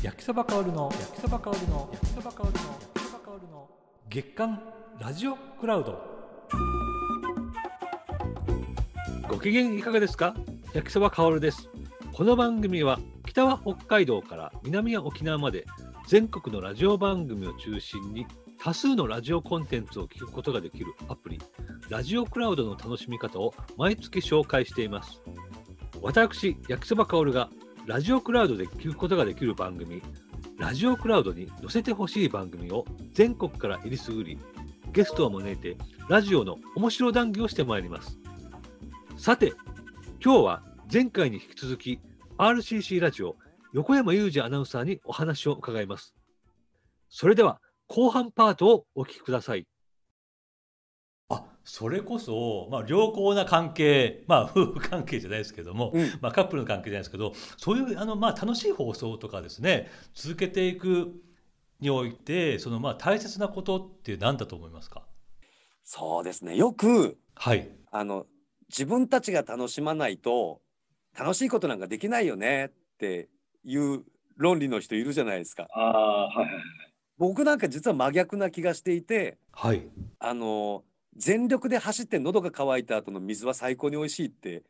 焼きそば香るの焼きそば香るの焼きそば香るの焼きそば香るの月刊ラジオクラウドご機嫌いかがですか？焼きそばかおるです。この番組は北は北海道から南は沖縄まで全国のラジオ番組を中心に多数のラジオコンテンツを聞くことができるアプリラジオクラウドの楽しみ方を毎月紹介しています。私、焼きそばかおるがラジオクラウドで聞くことができる番組ラジオクラウドに載せてほしい番組を全国からえりすぐりゲストを招いてラジオの面白談義をしてまいります。さて、今日は前回に引き続き RCC ラジオ横山裕二アナウンサーにお話を伺います。それでは後半パートをお聞きください。あそれこそ、まあ、良好な関係、まあ、夫婦関係じゃないですけども、うん。まあ、カップルの関係じゃないですけどそういうあの、まあ、楽しい放送とかですね続けていくにおいてその、まあ、大切なことって何だと思いますか？そうですね。よくはい。あの自分たちが楽しまないと楽しいことなんかできないよねっていう論理の人いるじゃないですか。あはいはい。僕なんか実は真逆な気がしていてはい。あの全力で走って喉が渇いた後の水は最高に美味しいって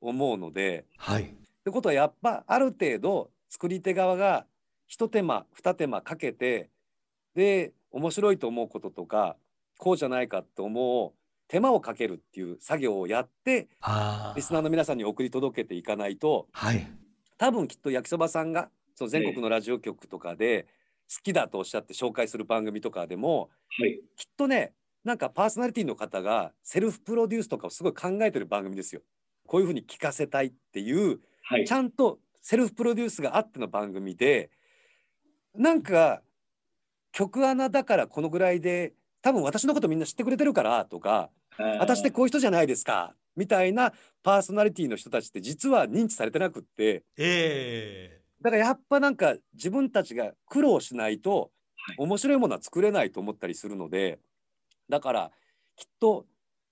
思うのではい。ってことはやっぱある程度作り手側が一手間二手間かけてで面白いと思うこととかこうじゃないかって思う手間をかけるっていう作業をやってあリスナーの皆さんに送り届けていかないとはい。多分きっと焼きそばさんがその全国のラジオ局とかで好きだとおっしゃって紹介する番組とかでもはい。きっとねなんかパーソナリティの方がセルフプロデュースとかをすごい考えてる番組ですよ。こういうふうに聞かせたいっていうはい。ちゃんとセルフプロデュースがあっての番組でなんか曲穴だからこのぐらいで多分私のことみんな知ってくれてるからとか私ってこういう人じゃないですかみたいなパーソナリティの人たちって実は認知されてなくって。え。だからやっぱなんか自分たちが苦労しないとはい。面白いものは作れないと思ったりするのでだからきっと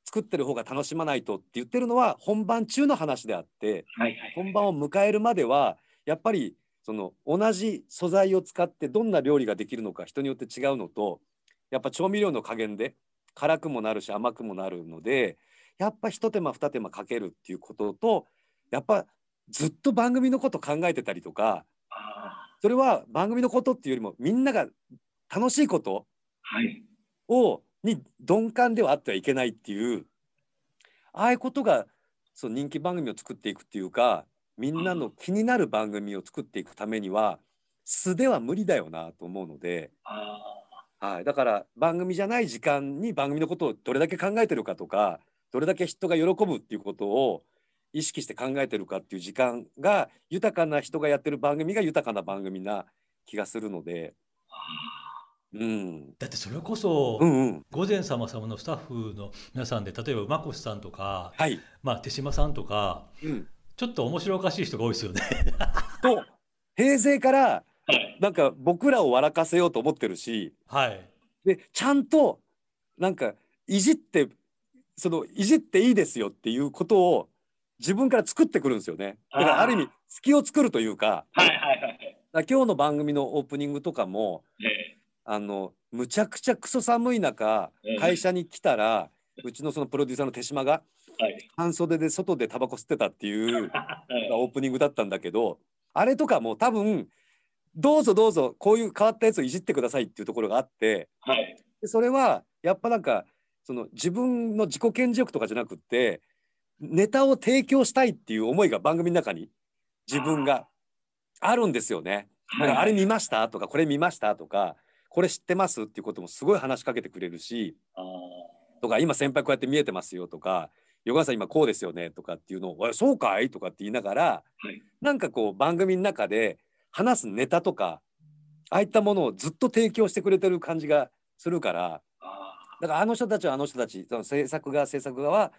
作ってる方が楽しまないとって言ってるのは本番中の話であって本番を迎えるまではやっぱりその同じ素材を使ってどんな料理ができるのか人によって違うのとやっぱ調味料の加減で辛くもなるし甘くもなるのでやっぱ一手間二手間かけるっていうこととやっぱずっと番組のこと考えてたりとかそれは番組のことっていうよりもみんなが楽しいことはい。をに鈍感ではあってはいけないっていうああいうことがその人気番組を作っていくっていうかみんなの気になる番組を作っていくためには素では無理だよなと思うので、はい、だから番組じゃない時間に番組のことをどれだけ考えてるかとかどれだけ人が喜ぶっていうことを意識して考えてるかっていう時間が豊かな人がやってる番組が豊かな番組な気がするので、うん、だってそれこそ、うんうん午前様様のスタッフの皆さんで例えば馬越さんとか、はい、まあ、手島さんとかうん、ちょっと面白おかしい人が多いですよね。と平成からなんか僕らを笑かせようと思ってるしはい。でちゃんとなんかいじってそのいじっていいですよっていうことを自分から作ってくるんですよね。だからある意味隙を作るというかはいはいはい。今日の番組のオープニングとかもあのむちゃくちゃクソ寒い中うん会社に来たらうちのそのプロデューサーの手島がはい。半袖で外でタバコ吸ってたっていう オープニングだったんだけどあれとかも多分どうぞどうぞこういう変わったやつをいじってくださいっていうところがあってはい。でそれはやっぱなんかその自分の自己顕示欲とかじゃなくってネタを提供したいっていう思いが番組の中に自分があるんですよね。だからあれ見ましたとかこれ見ましたとかこれ知ってます？っていうこともすごい話しかけてくれるしとか今先輩こうやって見えてますよとか横川さん今こうですよねとかっていうのを「えそうかい?」とかって言いながら、はい。なんかこう番組の中で話すネタとかああいったものをずっと提供してくれてる感じがするからだからあの人たちはあの人たちその制作側制作側は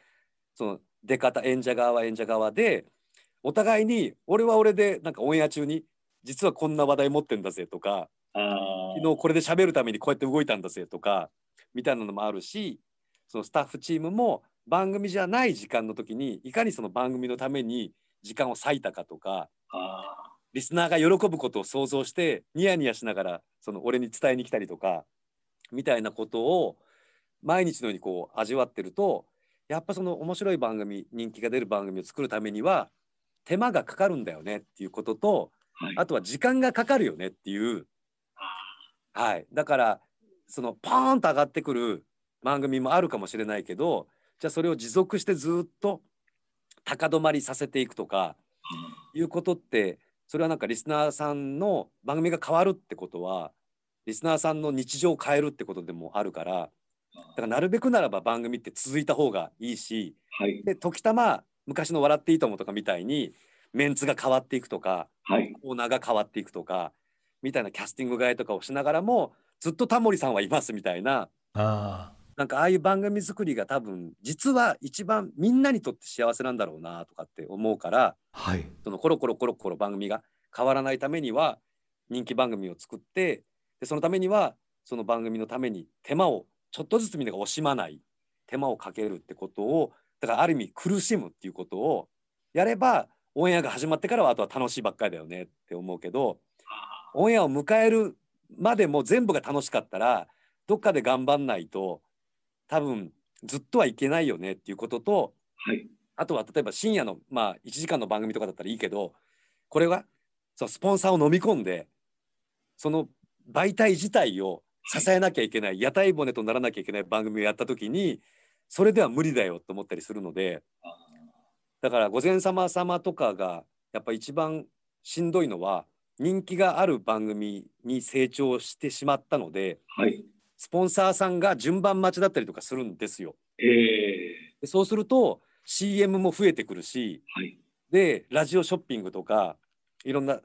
その出方演者側は演者側でお互いに俺は俺でなんかオンエア中に実はこんな話題持ってんだぜとか昨日これで喋るためにこうやって動いたんだぜとかみたいなのもあるしそのスタッフチームも番組じゃない時間の時にいかにその番組のために時間を割いたかとか、リスナーが喜ぶことを想像してニヤニヤしながらその俺に伝えに来たりとかみたいなことを毎日のようにこう味わってるとやっぱその面白い番組人気が出る番組を作るためには手間がかかるんだよねっていうこととはい。あとは時間がかかるよねっていうはいだからそのポーンと上がってくる番組もあるかもしれないけどじゃあそれを持続してずっと高止まりさせていくとかいうことってそれはなんかリスナーさんの番組が変わるってことはリスナーさんの日常を変えるってことでもあるからだからなるべくならば番組って続いた方がいいしはい。で時たま昔の「笑っていいとも!」とかみたいにメンツが変わっていくとかはい。コーナーが変わっていくとかみたいなキャスティング替えとかをしながらもずっとタモリさんはいますみたいな。あなんかああいう番組作りが多分実は一番みんなにとって幸せなんだろうなとかって思うからあはい。そのコロコロコロコロ番組が変わらないためには人気番組を作ってでそのためにはその番組のために手間をちょっとずつみんなが惜しまない手間をかけるってことをだからある意味苦しむっていうことをやればオンエアが始まってからはあとは楽しいばっかりだよねって思うけどオンエアを迎えるまでも全部が楽しかったらどっかで頑張んないと多分ずっとはいけないよねっていうこととはい。あとは例えば深夜のまあ1時間の番組とかだったらいいけどこれはそうスポンサーを飲み込んでその媒体自体を支えなきゃいけない屋台骨とならなきゃいけない番組をやった時にそれでは無理だよと思ったりするのでだから御前様様とかがやっぱ一番しんどいのは人気がある番組に成長してしまったのではい。スポンサーさんが順番待ちだったりとかするんですよ。ええでそうすると CM も増えてくるしはい。でラジオショッピングとかいろんな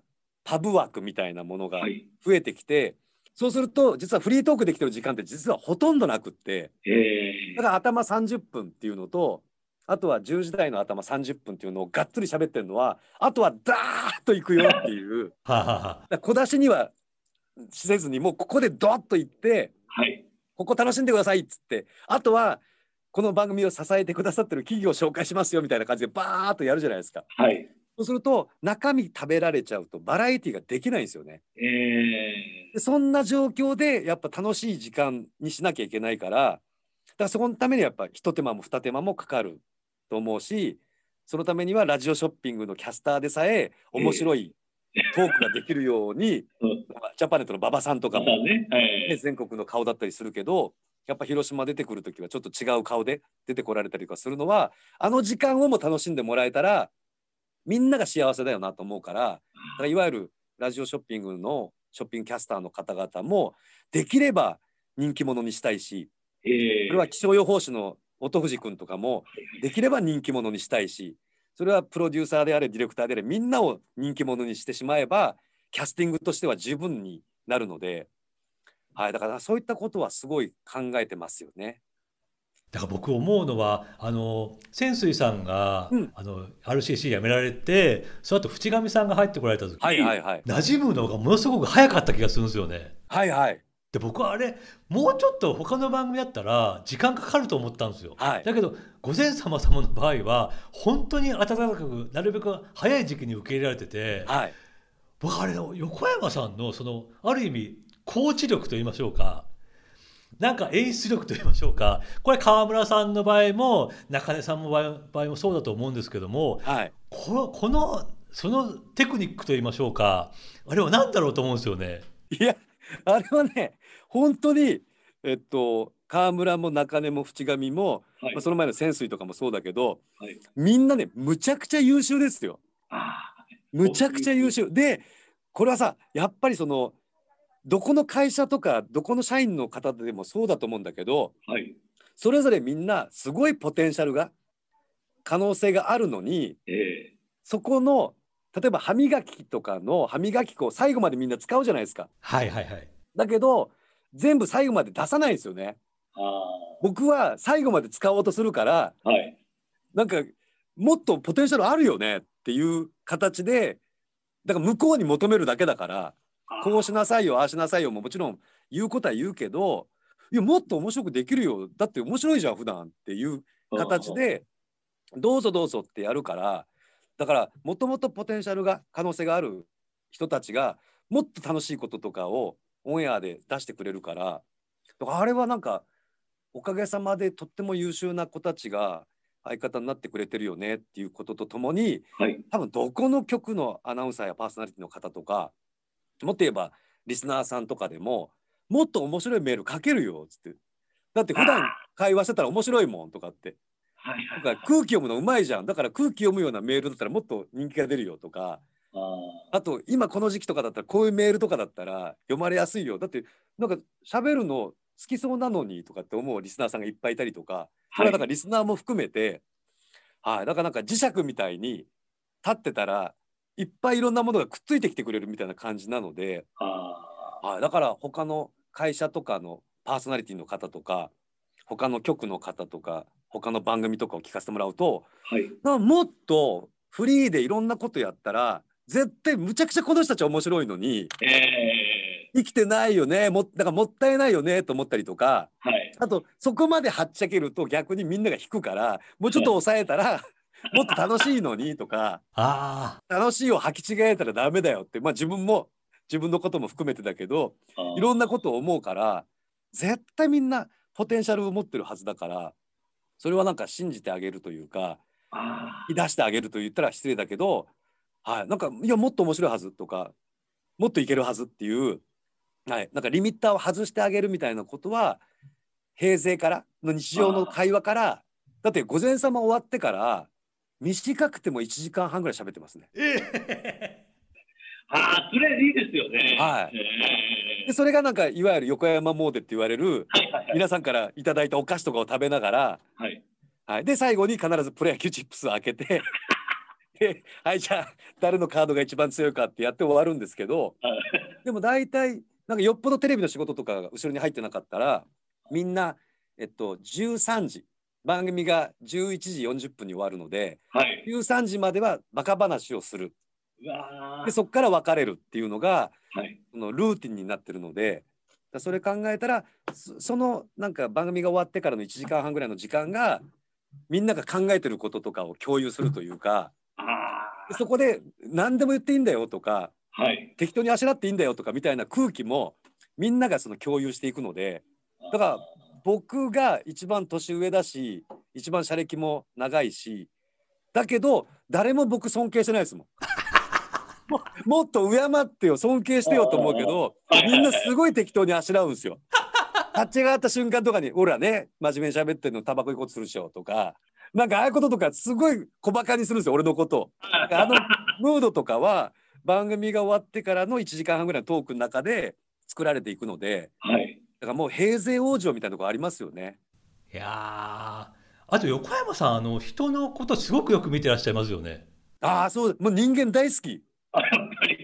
パブ枠みたいなものがはい。増えてきて、そうすると実はフリートークできてる時間って実はほとんどなくってええだから頭30分っていうのとあとは10時台の頭30分っていうのをがっつり喋ってるのはあとはダーッといくよっていう小出しにはせずにもうここでドッといってはい。ここ楽しんでくださいっつってあとはこの番組を支えてくださってる企業を紹介しますよみたいな感じでバーッとやるじゃないですか。はい。そうすると中身食べられちゃうとバラエティができないんですよね。ええでそんな状況でやっぱ楽しい時間にしなきゃいけないからだからそこのためにやっぱ一手間も二手間もかかると思うしそのためにはラジオショッピングのキャスターでさえ面白いトークができるように、うんジャパネットの馬場さんとかも、ね。はい。ね、全国の顔だったりするけどやっぱ広島出てくる時はちょっと違う顔で出てこられたりとかするのはあの時間をも楽しんでもらえたらみんなが幸せだよなと思うからだからいわゆるラジオショッピングのショッピングキャスターの方々もできれば人気者にしたいしええそれは気象予報士の音藤君とかもできれば人気者にしたいしそれはプロデューサーであれディレクターであれみんなを人気者にしてしまえばキャスティングとしては十分になるので、はい、だからそういったことはすごい考えてますよね。だから僕思うのはあの潜水さんが、うんあの RCC 辞められてその後淵上さんが入ってこられた時、はいはいはい。馴染むのがものすごく早かった気がするんですよね。はいはい。で僕はあれもうちょっと他の番組だったら時間かかると思ったんですよ。はいだけど御前様様の場合は本当に温かくなるべく早い時期に受け入れられててはい。僕あれ横山さんのそのある意味コーチ力と言いましょうかなんか演出力と言いましょうかこれ川村さんの場合も中根さんの場合もそうだと思うんですけどもはい。このこのそのテクニックと言いましょうかあれは何だろうと思うんですよね。いや、あれはね、本当に、えっと、川村も中根も淵上も、はいまあ、その前の潜水とかもそうだけど、はいみんなね、むちゃくちゃ優秀ですよ。あむちゃくちゃ優秀。で、これはさ、やっぱりその、どこの会社とか、どこの社員の方でもそうだと思うんだけど、あはい。それぞれみんなすごいポテンシャルが、可能性があるのに、ええそこの、例えば歯磨きとかの歯磨き粉を最後までみんな使うじゃないですか。はいはいはい。だけど、全部最後まで出さないんですよね。あ僕は最後まで使おうとするから、あはい。なんかもっとポテンシャルあるよねっていう形でだから向こうに求めるだけだからこうしなさいよああしなさいよももちろん言うことは言うけどいやもっと面白くできるよだって面白いじゃん普段っていう形でどうぞどうぞってやるからだからもともとポテンシャルが可能性がある人たちがもっと楽しいこととかをオンエアで出してくれるからあれはなんかおかげさまでとっても優秀な子たちが相方になってくれてるよねっていうこととともにはい。多分どこの局のアナウンサーやパーソナリティの方とかもっと言えばリスナーさんとかでももっと面白いメール書けるよっつってだって普段会話してたら面白いもんとかってはい。はい。とか空気読むのうまいじゃんだから空気読むようなメールだったらもっと人気が出るよとかあと今この時期とかだったらこういうメールとかだったら読まれやすいよだってなんか喋るの好きそうなのにとかって思うリスナーさんがいっぱいいたりとかはだからリスナーも含めて、はい、だからなんか磁石みたいに立ってたらいっぱいいろんなものがくっついてきてくれるみたいな感じなので、あはい、だから他の会社とかのパーソナリティの方とか他の局の方とか他の番組とかを聞かせてもらうとー。はい。もっとフリーでいろんなことやったら絶対むちゃくちゃこの人たちは面白いのにえ生きてないよねもだからもったいないよねと思ったりとかー。はい。あとそこまではっちゃけると逆にみんなが引くからもうちょっと抑えたら もっと楽しいのにとかあ楽しいを履き違えたらダメだよってまあ自分も自分のことも含めてだけどいろんなことを思うから絶対みんなポテンシャルを持ってるはずだからそれはなんか信じてあげるというかあ引き出してあげると言ったら失礼だけど、はい、なんかいやもっと面白いはずとかもっといけるはずっていう、はい、なんかリミッターを外してあげるみたいなことは平成からの日常の会話からだって午前様終わってから短くても1時間半ぐらい喋ってますね。え あー、それいいですよね。はいえでそれがなんかいわゆる横山モーデって言われるーはいはいはい。皆さんからいただいたお菓子とかを食べながら、はい。はい、で最後に必ずプロ野球チップスを開けてで はいじゃあ誰のカードが一番強いかってやって終わるんですけどでも大体なんかよっぽどテレビの仕事とかが後ろに入ってなかったらみんな、えっと、13時番組が11時40分に終わるのではい。13時まではバカ話をするでそこから別れるっていうのがはい。そのルーティンになってるのでだそれ考えたらそそのなんか番組が終わってからの1時間半ぐらいの時間がみんなが考えてることとかを共有するというかそこで何でも言っていいんだよとかあ。はい。適当にあしらっていいんだよとかみたいな空気もみんながその共有していくのでだから僕が一番年上だし一番社歴も長いしだけど誰も僕尊敬してないですもん。ももっと敬ってよ尊敬してよと思うけどみんなすごい適当にあしらうんですよ。立ち上がった瞬間とかに「ほらね真面目に喋ってんのタバコ行こうとするでしょ」とかなんかああいうこととかすごい小バカにするんですよ俺のことあのムードとかは番組が終わってからの1時間半ぐらいのトークの中で作られていくのではい。だからもう平成往生みたいなところありますよね。いやーあと横山さんあの人のことすごくよく見てらっしゃいますよね。ああそうもう人間大好き。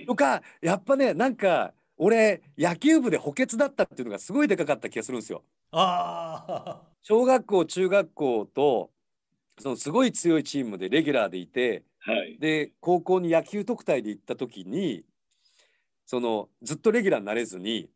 とかやっぱねなんか俺野球部で補欠だったっていうのがすごいでかかった気がするんですよ。あ小学校中学校とそのすごい強いチームでレギュラーでいてはい。で高校に野球特待で行った時にそのずっとレギュラーになれずに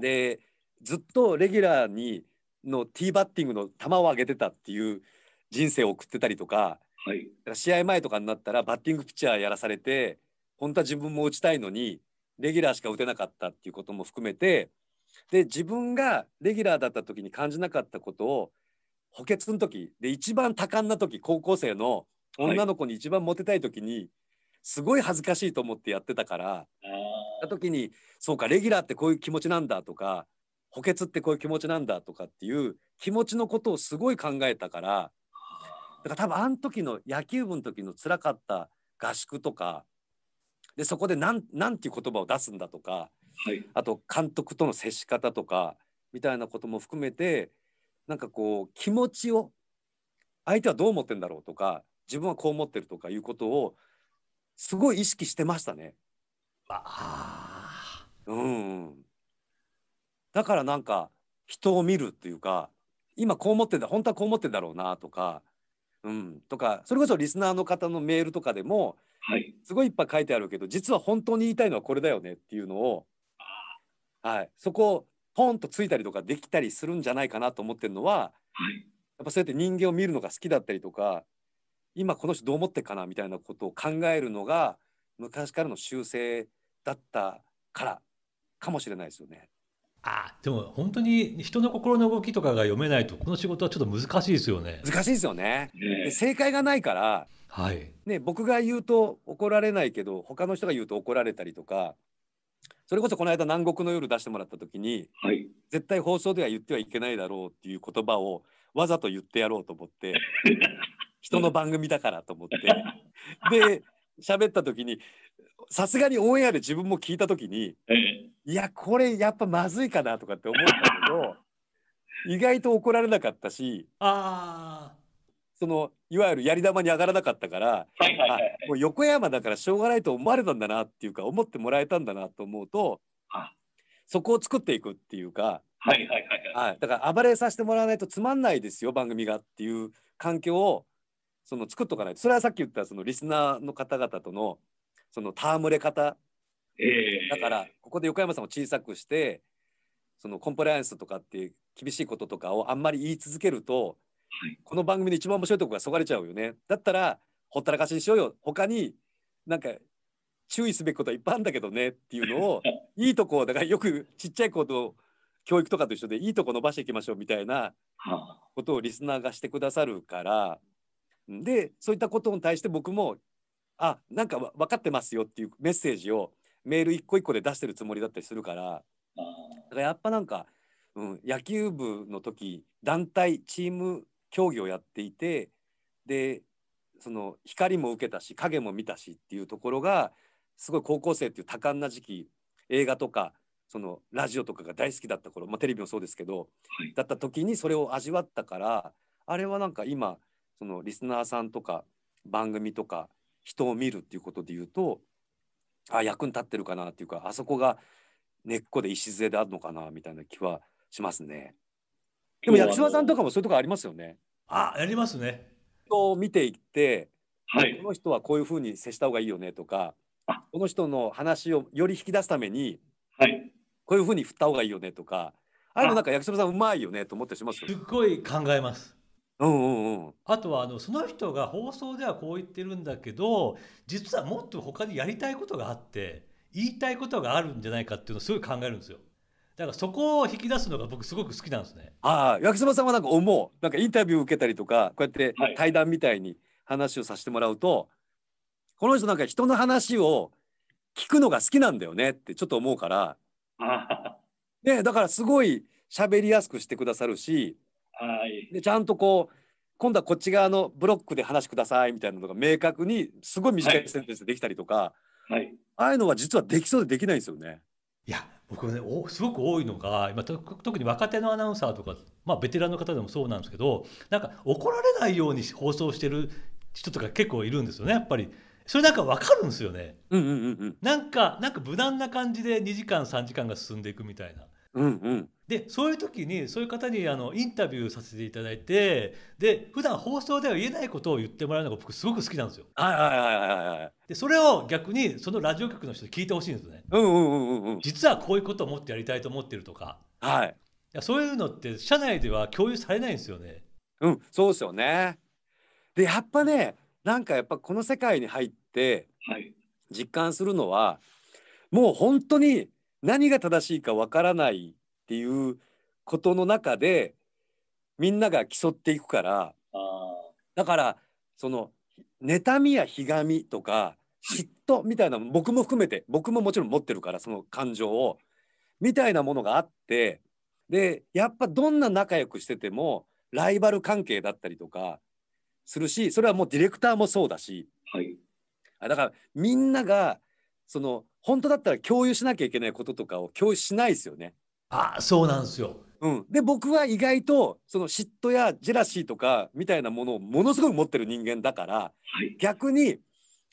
でずっとレギュラーにのティーバッティングの球を上げてたっていう人生を送ってたりとかはい。試合前とかになったらバッティングピッチャーやらされて本当は自分も打ちたいのにレギュラーしか打てなかったっていうことも含めてで自分がレギュラーだった時に感じなかったことを補欠の時で一番多感な時高校生の女の子に一番モテたい時にすごい恥ずかしいと思ってやってたからあた時にそうかレギュラーってこういう気持ちなんだとか補欠ってこういう気持ちなんだとかっていう気持ちのことをすごい考えたからだから多分あの時の野球部の時の辛かった合宿とかでそこでなんなんていう言葉を出すんだとかーはい。あと監督との接し方とかみたいなことも含めてなんかこう気持ちを相手はどう思ってんだろうとか自分はこう思ってるとかいうことをすごい意識してましたね。あうん、だからなんか人を見るっていうか今こう思ってんだ本当はこう思ってんだろうなとか、うん、とかそれこそリスナーの方のメールとかでもはい。すごいいっぱい書いてあるけど実は本当に言いたいのはこれだよねっていうのを、はい、そこをポンとついたりとかできたりするんじゃないかなと思ってるのははい。やっぱそうやって人間を見るのが好きだったりとか今この人どう思ってるかなみたいなことを考えるのが昔からの習性だったからかもしれないですよね。あでも本当に人の心の動きとかが読めないとこの仕事はちょっと難しいですよね。難しいですよね。ねで正解がないから、はい。ね、僕が言うと怒られないけど他の人が言うと怒られたりとかそれこそこの間南国の夜出してもらった時にはい。絶対放送では言ってはいけないだろうっていう言葉をわざと言ってやろうと思って 人の番組だからと思って。で喋った時にさすがにオンエアで自分も聞いた時にええ。いやこれやっぱまずいかなとかって思ったけど意外と怒られなかったしあそのいわゆるやり玉に上がらなかったからあはいはいはい。もう横山だからしょうがないと思われたんだなっていうか思ってもらえたんだなと思うとあ。そこを作っていくっていうか、はいはいはいはい。はい、だから暴れさせてもらわないとつまんないですよ番組がっていう環境をその作っとかないと。それはさっき言ったそのリスナーの方々とのその戯れ方。ええ。だからここで横山さんを小さくしてそのコンプライアンスとかっていう厳しいこととかをあんまり言い続けると、はいこの番組で一番面白いとこがそがれちゃうよね。だったらほったらかしにしようよ。他になんか注意すべきことはいっぱいあるんだけどねっていうのを いいとこだからよくちっちゃい子と教育とかと一緒でいいとこ伸ばしていきましょうみたいなはあ。ことをリスナーがしてくださるから。でそういったことに対して僕もあなんかわ分かってますよっていうメッセージをメール一個一個で出してるつもりだったりするから。あ。だからやっぱなんか、うん、野球部の時団体チーム競技をやっていてでその光も受けたし影も見たしっていうところがすごい高校生っていう多感な時期映画とかそのラジオとかが大好きだった頃、まあ、テレビもそうですけど、はいだった時にそれを味わったからあれはなんか今そのリスナーさんとか番組とか人を見るっていうことで言うとあ役に立ってるかなっていうかあそこが根っこで礎であるのかなみたいな気はしますね。でも薬島さんとかもそういうとこありますよね。ああやりますね。人を見ていってはいこ。の人はこういうふうに接した方がいいよねとかあこの人の話をより引き出すためにはい。こういうふうに振った方がいいよねとかああいうのなんか薬島さんうまいよねと思ったりしますすっごい考えます。うんうんうん。あとはあのその人が放送ではこう言ってるんだけど実はもっと他にやりたいことがあって言いたいことがあるんじゃないかっていうのをすごい考えるんですよだからそこを引き出すのが僕すごく好きなんですねああ薬島さんはなんか思うなんかインタビュー受けたりとかこうやってはい対談みたいに話をさせてもらうと、この人なんか人の話を聞くのが好きなんだよねってちょっと思うからあでだからすごい喋りやすくしてくださるしはい。でちゃんとこう今度はこっち側のブロックで話してくださいみたいなのが明確にすごい短いセンテンスでできたりとか、はい。ああいうのは実はできそうでできないんですよね。いや僕ねおすごく多いのが今と特に若手のアナウンサーとか、まあ、ベテランの方でもそうなんですけどなんか怒られないように放送してる人とか結構いるんですよねやっぱり。それなんか分かるんですよね。うんうんうんなんかなんか無難な感じで2時間3時間が進んでいくみたいな。うんうんうん。でそういう時にそういう方にあのインタビューさせていただいてで普段放送では言えないことを言ってもらうのが僕すごく好きなんですよ。はいはいはいはいはい。でそれを逆にそのラジオ局の人に聞いてほしいんですね。うんうんうんうんうん。実はこういうことを思ってやりたいと思ってるとか。はい。いやそういうのって社内では共有されないんですよね。うんそうですよね。でやっぱねなんかやっぱこの世界に入ってはい。実感するのはもう本当に何が正しいかわからないっていうことの中でみんなが競っていくからあだからその妬みやひがみとか嫉妬みたいなの僕も含めて僕ももちろん持ってるからその感情をみたいなものがあってでやっぱどんな仲良くしててもライバル関係だったりとかするしそれはもうディレクターもそうだしあ。はい。あだからみんながその本当だったら共有しなきゃいけないこととかを共有しないですよね。あそうなんですようん、で僕は意外とその嫉妬やジェラシーとかみたいなものをものすごく持ってる人間だからはい。逆に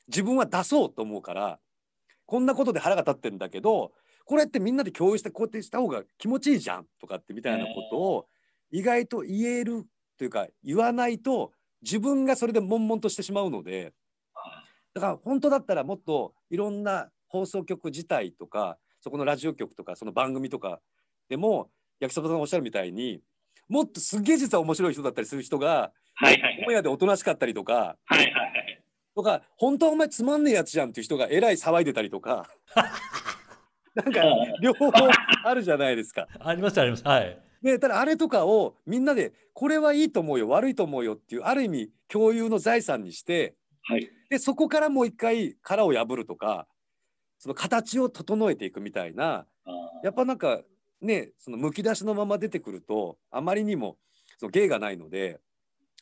自分は出そうと思うからこんなことで腹が立ってるんだけどこれってみんなで共有してこうやってした方が気持ちいいじゃんとかってみたいなことを意外と言えるというか言わないと自分がそれで悶々としてしまうのでだから本当だったらもっといろんな放送局自体とかそこのラジオ局とかその番組とかでも焼きそばさんがおっしゃるみたいにもっとすっげえ実は面白い人だったりする人がはいはいはい。オンエアでおとなしかったりとかはいはいはい。とか本当はお前つまんねえやつじゃんっていう人がえらい騒いでたりとか なんか両方あるじゃないですか。ありますあります。はい。でただあれとかをみんなでこれはいいと思うよ悪いと思うよっていうある意味共有の財産にしてはい。でそこからもう一回殻を破るとかその形を整えていくみたいなあやっぱなんかねそのむき出しのまま出てくるとあまりにもその芸がないので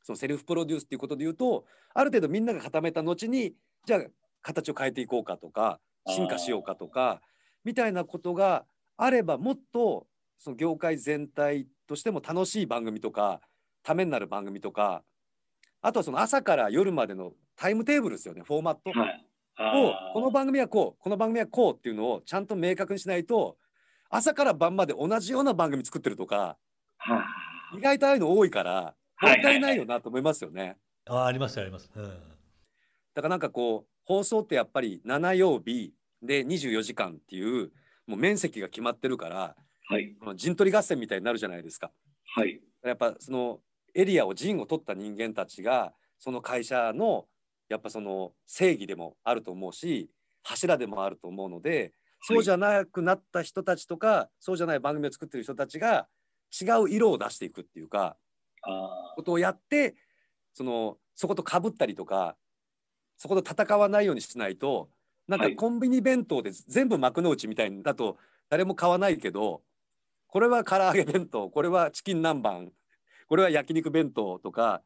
そのセルフプロデュースっていうことで言うとある程度みんなが固めた後にじゃあ形を変えていこうかとか進化しようかとかみたいなことがあればもっとその業界全体としても楽しい番組とかためになる番組とかあとはその朝から夜までのタイムテーブルですよねフォーマット。ーはい。をこの番組はこうこの番組はこうっていうのをちゃんと明確にしないと朝から晩まで同じような番組作ってるとかは意外とああいうの多いからもったいないよなと思いますよね。あありますあります。うん。だからなんかこう放送ってやっぱり7曜日で24時間っていうもう面積が決まってるからはい。この陣取り合戦みたいになるじゃないですか。はい。やっぱそのエリアを陣を取った人間たちがその会社のやっぱその正義でもあると思うし柱でもあると思うのでそうじゃなくなった人たちとかそうじゃない番組を作ってる人たちが違う色を出していくっていうかあことをやってそのそことかぶったりとかそこと戦わないようにしないとなんかはい。コンビニ弁当で全部幕の内みたいにだと誰も買わないけどこれは唐揚げ弁当これはチキン南蛮これは焼肉弁当とか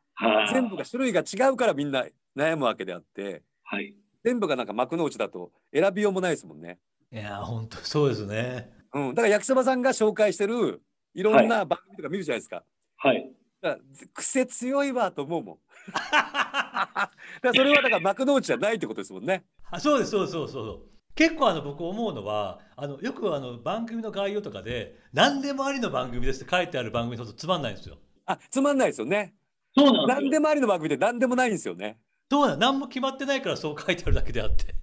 全部が種類が違うからみんな悩むわけであってはい。全部がなんか幕の内だと選びようもないですもんね。いや本当そうですね。うん、だから焼きそばさんが紹介してるいろんな番組とか見るじゃないですか。はい。だから癖強いわと思うもん。だからそれはだから幕の内じゃないってことですもんね。あそうですそうですそうですそう結構あの僕思うのはあのよくあの番組の概要とかで何でもありの番組ですって書いてある番組だとつまんないんですよ。あつまんないですよね。そうなん。何でもありの番組で何でもないんですよね。そうなん何も決まってないからそう書いてあるだけであって。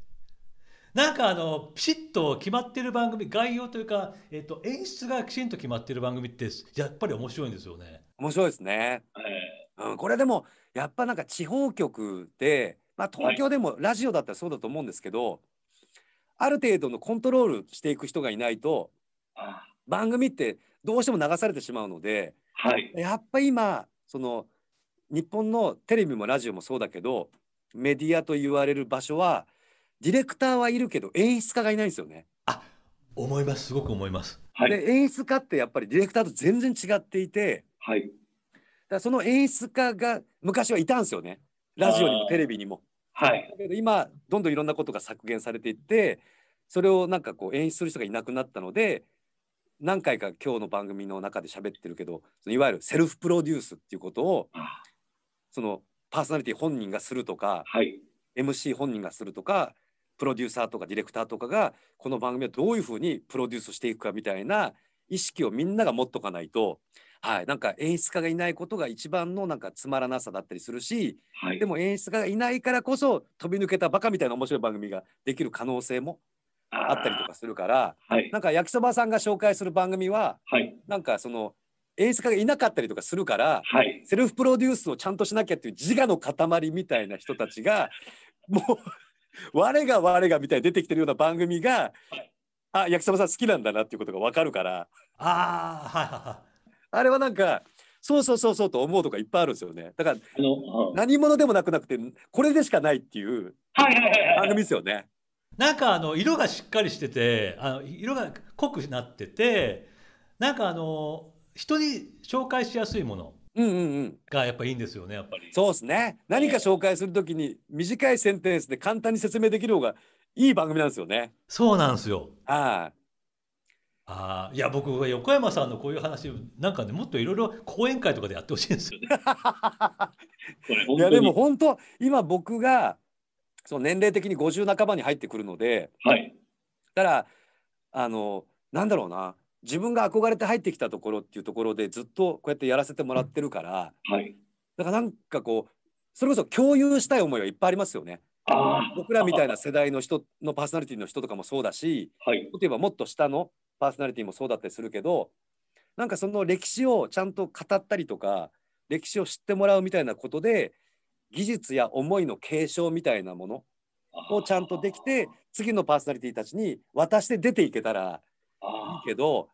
なんかあのピシッと決まってる番組概要というか、えっと演出がきちんと決まってる番組ってやっぱり面白いんですよね。面白いですね。えうん、これでもやっぱなんか地方局で、まあ、東京でもラジオだったらそうだと思うんですけど、ある程度のコントロールしていく人がいないと番組ってどうしても流されてしまうのでーはい。やっぱ今その日本のテレビもラジオもそうだけどメディアと言われる場所はディレクターはいるけど演出家がいないんですよね。思いますすごく思います。はい。で演出家ってやっぱりディレクターと全然違っていてはい。だその演出家が昔はいたんですよねラジオにもテレビにも。はい。だけど今どんどんいろんなことが削減されていってそれをなんかこう演出する人がいなくなったので何回か今日の番組の中で喋ってるけどいわゆるセルフプロデュースっていうことをあそのパーソナリティ本人がするとかーはい。MC 本人がするとかプロデューサーとかディレクターとかがこの番組をどういうふうにプロデュースしていくかみたいな意識をみんなが持っとかないと、はい、なんか演出家がいないことが一番のなんかつまらなさだったりするしはい。でも演出家がいないからこそ飛び抜けたバカみたいな面白い番組ができる可能性もあったりとかするから。はい。なんか焼きそばさんが紹介する番組ははい。なんかその演出家がいなかったりとかするからはい。セルフプロデュースをちゃんとしなきゃっていう自我の塊みたいな人たちがもう我が我がみたいに出てきてるような番組があ焼きそばさん好きなんだなっていうことが分かるからああはいはいはい。あれはなんかそうそうそうそうと思うとかいっぱいあるんですよねだから何者でもなくなくてこれでしかないっていうはいはいはいはい。番組ですよね。なんかあの色がしっかりしててあの色が濃くなっててなんかあの人に紹介しやすいものうんうんうんがやっぱいいんですよねやっぱり。そうですね何か紹介するときに短いセンテンスで簡単に説明できる方がいい番組なんですよね。そうなんですよ。はいあーいや僕は横山さんのこういう話なんかねもっといろいろ講演会とかでやってほしいんですよね。いやでも本当今僕がその年齢的に50半ばに入ってくるのではい。だからあのなんだろうな自分が憧れて入ってきたところっていうところでずっとこうやってやらせてもらってるからはい。だからなんかこうそれこそ共有したい思いはいっぱいありますよね。ああ。僕らみたいな世代の人のパーソナリティの人とかもそうだしはい。例えばもっと下のパーソナリティもそうだったりするけどなんかその歴史をちゃんと語ったりとか歴史を知ってもらうみたいなことで技術や思いの継承みたいなものをちゃんとできて次のパーソナリティたちに渡して出ていけたらいいあけど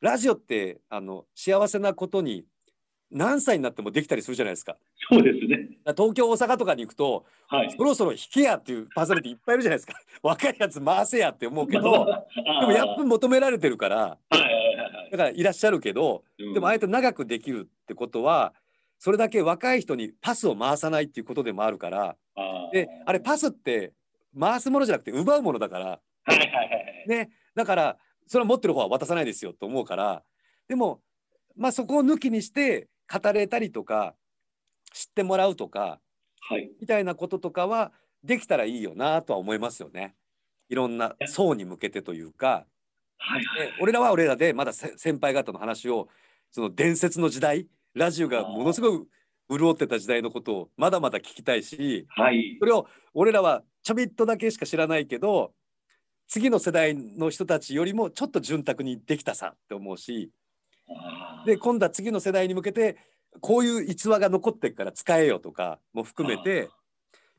ラジオってあの幸せなことに何歳になってもできたりするじゃないですか。ーそうですね。東京大阪とかに行くとはい。そろそろ弾けやっていうパーソナリティいっぱいいるじゃないですか。若いやつ回せやって思うけど でもやっぱ求められてるからはいだからいらっしゃるけどうんでもあえて長くできるってことはそれだけ若い人にパスを回さないっていうことでもあるからであれパスって回すものじゃなくて奪うものだから。はいはいはいはい。ね。だからそれは持ってる方は渡さないですよと思うから。でもまあそこを抜きにして語れたりとか知ってもらうとかはい。みたいなこととかはできたらいいよなとは思いますよね。いろんな層に向けてというか。はいはい。で俺らは俺らでまだせ先輩方の話をその伝説の時代ラジオがものすごい潤ってた時代のことをまだまだ聞きたいしはいそ。れを俺らはちょびっとだけしか知らないけど次の世代の人たちよりもちょっと潤沢にできたさって思うしで今度は次の世代に向けてこういう逸話が残ってるから使えよとかも含めて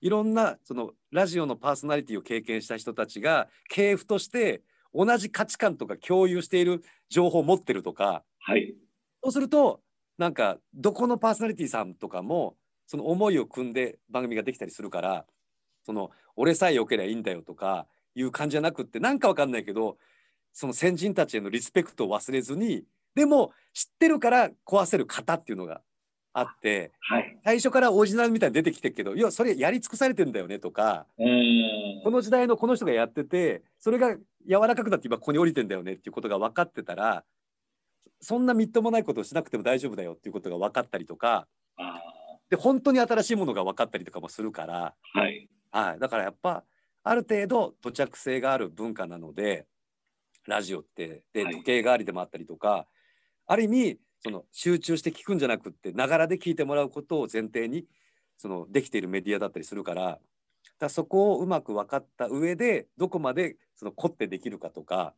いろんなそのラジオのパーソナリティを経験した人たちが系譜として同じ価値観とか共有している情報を持ってるとかはい。そうするとなんかどこのパーソナリティさんとかもその思いを組んで番組ができたりするからその俺さえ良ければいいんだよとかいう感じじゃなくってなんかわかんないけどその先人たちへのリスペクトを忘れずにでも知ってるから壊せる型っていうのがあってはい。最初からオリジナルみたいに出てきてるけどいやそれやり尽くされてんだよねとか。この時代のこの人がやっててそれが柔らかくなって今ここに降りてんだよねっていうことが分かってたらそんなみっともないことをしなくても大丈夫だよっていうことが分かったりとかあで本当に新しいものが分かったりとかもするから、ーはい。はい、だからやっぱある程度土着性がある文化なのでラジオってではい。時計代わりでもあったりとか、ある意味その集中して聞くんじゃなくってながらで聞いてもらうことを前提にそのできているメディアだったりするからだそこをうまく分かった上でどこまでその凝ってできるかとか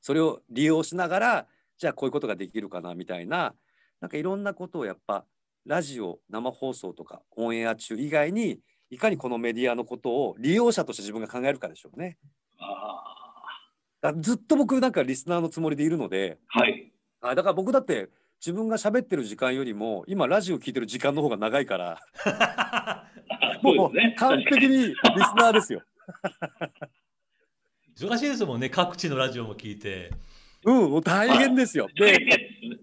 それを利用しながらじゃあこういうことができるかなみたいななんかいろんなことをやっぱラジオ生放送とかオンエア中以外にいかにこのメディアのことを利用者として自分が考えるかでしょうね。あずっと僕なんかリスナーのつもりでいるのでーはい。あだから僕だって自分が喋ってる時間よりも今ラジオ聞いてる時間の方が長いからあ もそう。完璧にリスナーですよ。忙しいですもんね各地のラジオも聞いてうんもう大変ですよ。で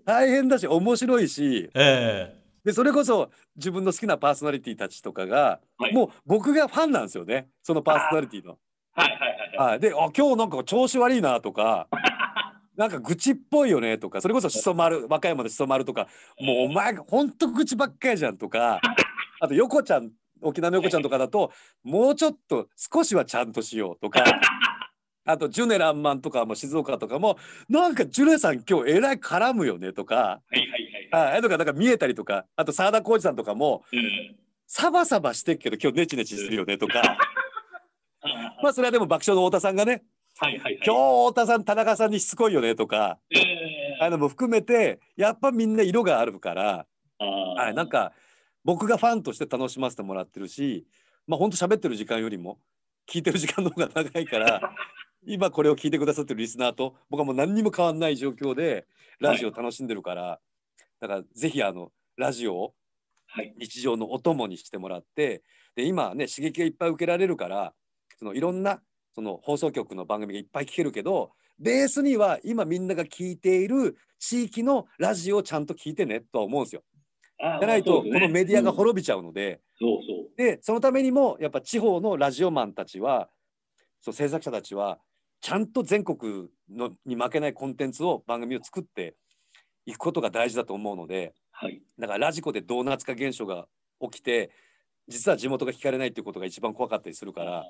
大変だし面白いし。えでそれこそ自分の好きなパーソナリティたちとかが、はい。もう僕がファンなんですよね。そのパーソナリティの。はいはいはいはい。はい、であ今日なんか調子悪いなとか なんか愚痴っぽいよねとかそれこそしそ丸和歌山のしそ丸とかもうお前ほんと愚痴ばっかりじゃんとか あと横ちゃん沖縄の横ちゃんとかだともうちょっと少しはちゃんとしようとかあとジュネランマンとかも静岡とかもなんかジュネさん今日えらい絡むよねとかはいはいはいはい。はいとかなんか見えたりとかあと澤田浩二さんとかもうん。サバサバしてっけど今日ネチネチするよねとか。あー まあそれはでも爆笑の太田さんがねはいはいはい。今日太田さん田中さんにしつこいよねとかえーあのも含めてやっぱみんな色があるから、あーはい、なんか僕がファンとして楽しませてもらってるしまあほんと喋ってる時間よりも聞いてる時間の方が長いから 今これを聞いてくださってるリスナーと僕はもう何にも変わんない状況でラジオ楽しんでるから、だからぜひあのラジオをはい。日常のお供にしてもらってで今ね刺激がいっぱい受けられるからそのいろんなその放送局の番組がいっぱい聞けるけどベースには今みんなが聞いている地域のラジオをちゃんと聞いてねとは思うんですよ。じゃないとこのメディアが滅びちゃうので、そうそう。でそのためにもやっぱ地方のラジオマンたちはそう制作者たちはちゃんと全国のに負けないコンテンツを番組を作っていくことが大事だと思うので。はい。だからラジコでドーナツ化現象が起きて実は地元が聞かれないっていうことが一番怖かったりするから、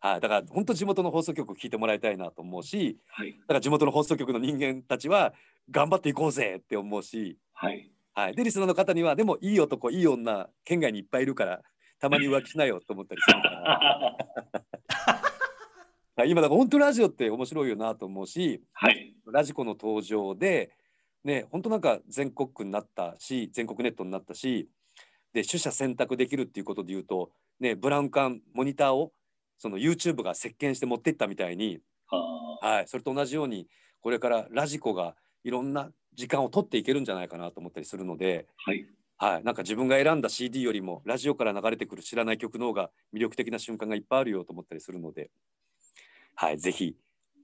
はい、だから本当地元の放送局を聞いてもらいたいなと思うしはい。だから地元の放送局の人間たちは頑張っていこうぜって思うし、はい。はい、でリスナーの方にはでもいい男いい女県外にいっぱいいるからたまに浮気しなよと思ったりするからはい 今だから本当ラジオって面白いよなと思うしはい。ラジコの登場で、ね、本当なんか全国区になったし、全国ネットになったし、で取捨選択できるっていうことで言うと、ね、ブラウン管モニターをその YouTube が席巻して持っていったみたいに、はあはい、それと同じようにこれからラジコがいろんな時間を取っていけるんじゃないかなと思ったりするので、はい。はい、なんか自分が選んだ CD よりもラジオから流れてくる知らない曲の方が魅力的な瞬間がいっぱいあるよと思ったりするので、はい、ぜひ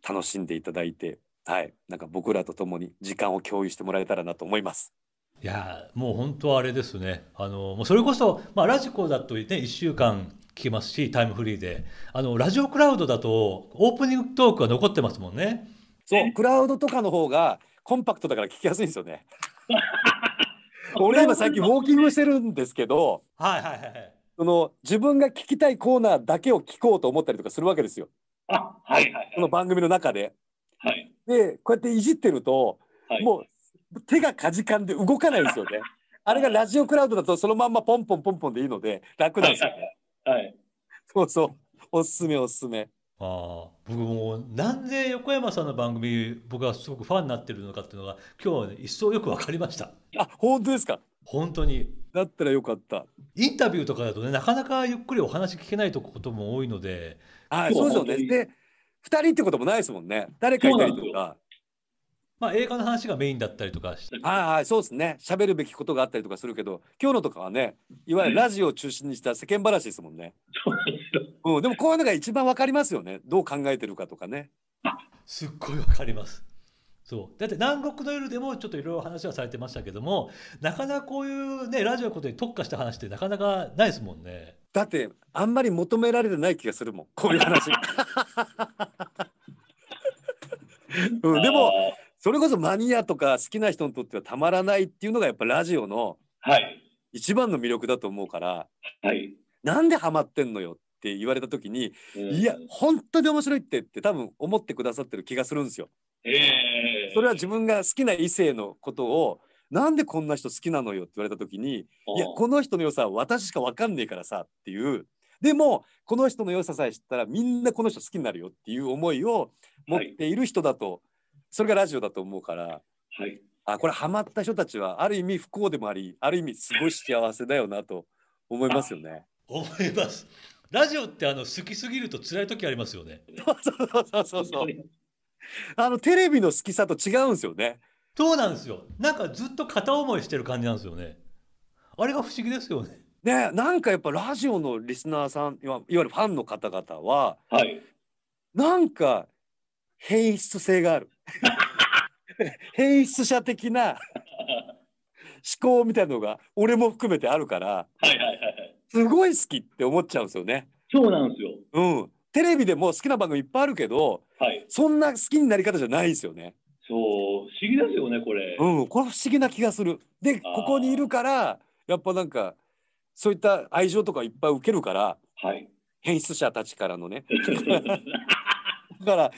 楽しんでいただいて、はい、なんか僕らと共に時間を共有してもらえたらなと思います。いやーもう本当あれですねあのもうそれこそ、まあ、ラジコだとね1週間聞けますしタイムフリーであのラジオクラウドだとオープニングトークが残ってますもんねそう、クラウドとかの方がコンパクトだから聞きやすいんですよね。俺今最近ウォーキングしてるんですけど、はいはいはいはいその自分が聞きたいコーナーだけを聞こうと思ったりとかするわけですよ。あ、はいはいはい。この番組の中で。はい。で、こうやっていじってると、はい。もう手がかじかんで動かないんですよね。あれがラジオクラウドだとそのまんまポンポンポンポンでいいので楽なんですよ。はい。そうそう。おすすめおすすめ。ああ僕もうなんで横山さんの番組僕がすごくファンになってるのかっていうのが今日は、ね、一層よく分かりましたあ、本当ですか？本当にだったらよかった。インタビューとかだとねなかなかゆっくりお話聞けないとことも多いのではい、そそううですよね。で、二人ってこともないですもんね。誰かいたりとか。まあ映画の話がメインだったりとかしてはいはい、そうですね。喋るべきことがあったりとかするけど、今日のとかはね、いわゆるラジオを中心にした世間話ですもんね。うん、でもこういうのが一番わかりますよね。どう考えてるかとかね。すっごいわかります。そうだって南国の夜でもちょっといろいろ話はされてましたけどもなかなかこういうねラジオのことに特化した話ってなかなかないですもんね。だって、あんまり求められてない気がするもん。こういう話。うん、でも、あそれこそマニアとか好きな人にとってはたまらないっていうのがやっぱラジオのー、はい。一番の魅力だと思うから、はい。なんでハマってんのよって言われた時に、いや、本当に面白いってって多分思ってくださってる気がするんですよ。ええそれは自分が好きな異性のことを、なんでこんな人好きなのよって言われた時に、いや、この人の良さは私しか分かんねえからさっていう、でも、この人の良ささえ知ったらみんなこの人好きになるよっていう思いを持っている人だと、それがラジオだと思うから、はい。あこれハマった人たちはある意味不幸でもありある意味すごい幸せだよなと思いますよね。思います。ラジオってあの好きすぎると辛い時ありますよね。そうそうそうそう あのテレビの好きさと違うんですよね。そうなんですよ。なんかずっと片思いしてる感じなんですよね。あれが不思議ですよね。ねなんかやっぱラジオのリスナーさんいわいわゆるファンの方々ははい。なんか変質性がある 変質者的な思考みたいなのが俺も含めてあるからはいはいはいはい。すごい好きって思っちゃうんですよね。そうなんですよ。うん、テレビでも好きな番組いっぱいあるけどはい。そんな好きになり方じゃないですよね。そう、不思議ですよね、これ。うん、これ不思議な気がする。で、ここにいるから、やっぱなんか、そういった愛情とかいっぱい受けるから、はい。変質者たちからのね。だから、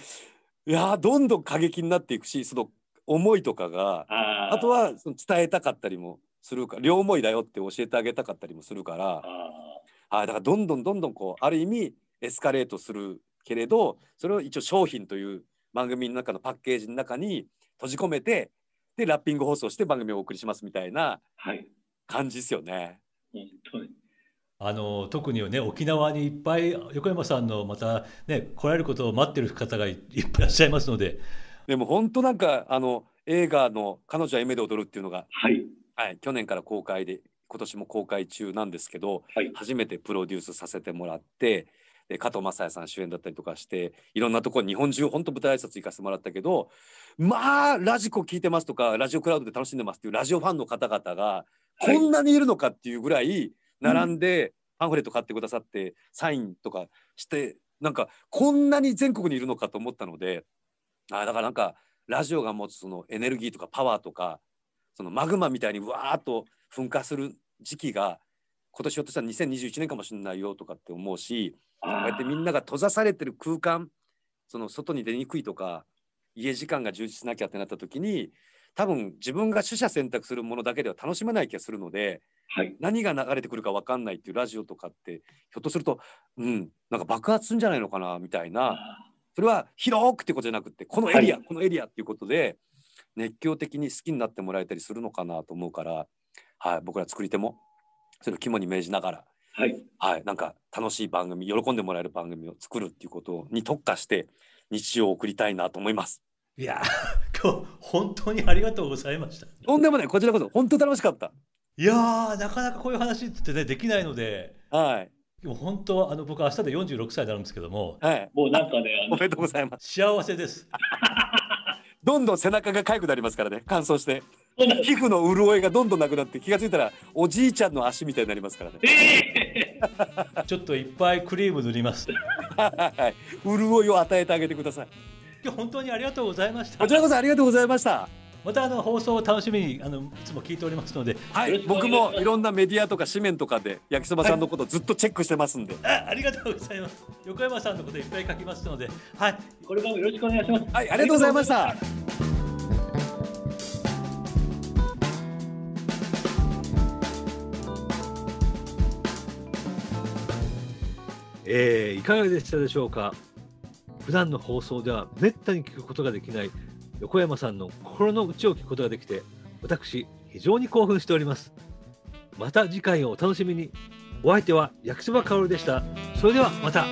いやーどんどん過激になっていくし、その思いとかが、あと、はその伝えたかったりもするから、両思いだよって教えてあげたかったりもするから、あはい、だからどんどんどんどんこう、ある意味エスカレートするけれど、それを一応商品という番組の中のパッケージの中に閉じ込めて、で、ラッピング放送して番組をお送りしますみたいなーはい。感じですよね。本当に。あの特にね沖縄にいっぱい横山さんのまたね来られることを待ってる方がいいっぱいいらっしゃいますのででも本当なんかあの映画の「彼女は夢で踊る」っていうのが、はい。はい、去年から公開で今年も公開中なんですけどはい。初めてプロデュースさせてもらってで加藤雅也さん主演だったりとかしていろんなところ日本中本当舞台挨拶行かせてもらったけどまあラジコ聞いてますとかラジオクラウドで楽しんでますっていうラジオファンの方々がはい。こんなにいるのかっていうぐらい並んでパンフレット買ってくださってサインとかしてなんかこんなに全国にいるのかと思ったのであだからなんかラジオが持つそのエネルギーとかパワーとかそのマグマみたいにわーっと噴火する時期が今年ひょっとしたら2021年かもしれないよとかって思うしこうやってみんなが閉ざされてる空間その外に出にくいとか家時間が充実しなきゃってなった時に多分自分が取捨選択するものだけでは楽しめない気がするのではい。何が流れてくるか分かんないっていうラジオとかってひょっとするとうんなんか爆発するんじゃないのかなみたいな。それは広くってことじゃなくてこのエリア、はい。このエリアっていうことで熱狂的に好きになってもらえたりするのかなと思うから、はい、僕ら作り手もそれを肝に銘じながら、はい。はい、なんか楽しい番組喜んでもらえる番組を作るっていうことに特化して日常を送りたいなと思います。いやー 今日本当にありがとうございましたとんでもないこちらこそ本当楽しかった。いやーなかなかこういう話ってねできないのではいでも本当あの僕明日で46歳になるんですけどもはい。もうなんかね、おめでとうございます。幸せです どんどん背中が痒くなりますからね乾燥して皮膚の潤いがどんどんなくなって気がついたらおじいちゃんの足みたいになりますからね。えちょっといっぱいクリーム塗ります。はい。潤いを与えてあげてください。今日本当にありがとうございました。こちらこそありがとうございました。またあの放送を楽しみにあのいつも聞いておりますので。はい、僕もいろんなメディアとか紙面とかで焼きそばさんのことずっとチェックしてますんで、あありがとうございます。横山さんのこといっぱい書きますので。はい。ーこれからもよろしくお願いします。はい、ありがとうございました。えーいかがでしたでしょうか？普段の放送ではめったに聞くことができない横山さんの心の内を聞くことができて私非常に興奮しております。また次回をお楽しみに。お相手は焼きそばかおるでした。それではまた。